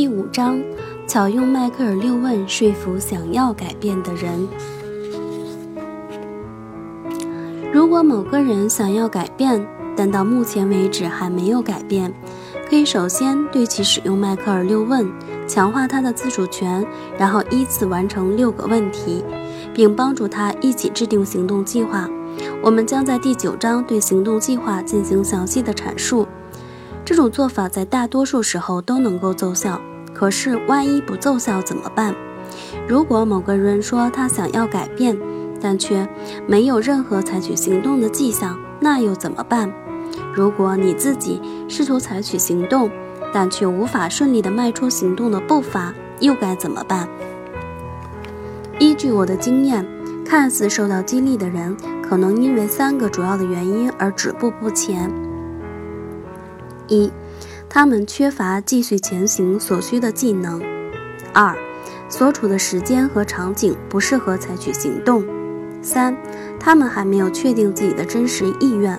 第五章，巧用迈克尔六问说服想要改变的人。如果某个人想要改变，但到目前为止还没有改变，可以首先对其使用迈克尔六问，强化他的自主权，然后依次完成六个问题，并帮助他一起制定行动计划。我们将在第九章对行动计划进行详细的阐述。这种做法在大多数时候都能够奏效，可是万一不奏效怎么办？如果某个人说他想要改变，但却没有任何采取行动的迹象，那又怎么办？如果你自己试图采取行动，但却无法顺利地迈出行动的步伐，又该怎么办？依据我的经验，看似受到激励的人，可能因为三个主要的原因而止步不前。一，他们缺乏继续前行所需的技能；二，所处的时间和场景不适合采取行动；三，他们还没有确定自己的真实意愿。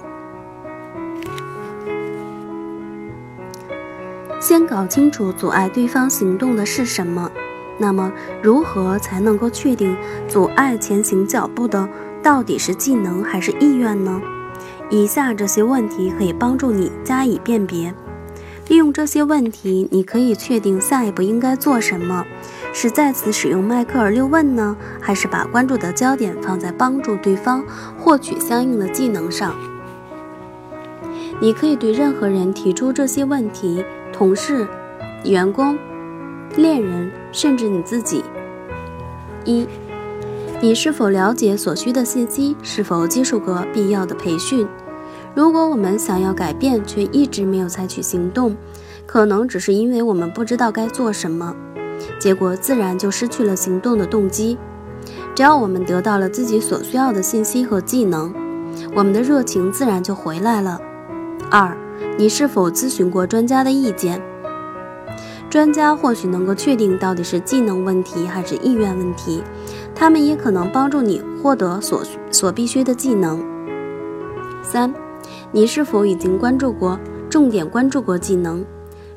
先搞清楚阻碍对方行动的是什么，那么如何才能够确定阻碍前行脚步的到底是技能还是意愿呢？以下这些问题可以帮助你加以辨别。利用这些问题，你可以确定下一步应该做什么：是再次使用迈克尔六问呢，还是把关注的焦点放在帮助对方获取相应的技能上？你可以对任何人提出这些问题：同事、员工、恋人，甚至你自己。一，你是否了解所需的信息？是否接受过必要的培训？如果我们想要改变，却一直没有采取行动，可能只是因为我们不知道该做什么，结果自然就失去了行动的动机。只要我们得到了自己所需要的信息和技能，我们的热情自然就回来了。二，你是否咨询过专家的意见？专家或许能够确定到底是技能问题还是意愿问题，他们也可能帮助你获得所所必须的技能。三。你是否已经关注过、重点关注过技能？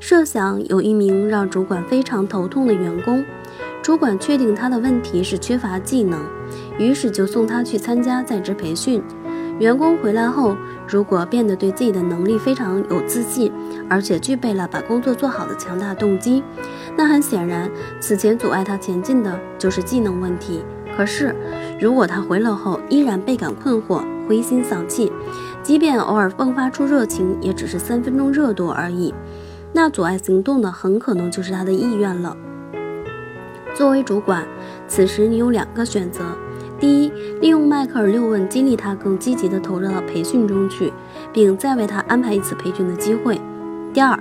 设想有一名让主管非常头痛的员工，主管确定他的问题是缺乏技能，于是就送他去参加在职培训。员工回来后，如果变得对自己的能力非常有自信，而且具备了把工作做好的强大动机，那很显然，此前阻碍他前进的就是技能问题。可是，如果他回来后依然倍感困惑，灰心丧气，即便偶尔迸发出热情，也只是三分钟热度而已。那阻碍行动的很可能就是他的意愿了。作为主管，此时你有两个选择：第一，利用迈克尔六问激励他更积极地投入到培训中去，并再为他安排一次培训的机会；第二，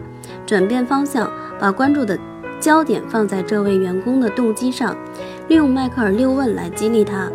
转变方向，把关注的焦点放在这位员工的动机上，利用迈克尔六问来激励他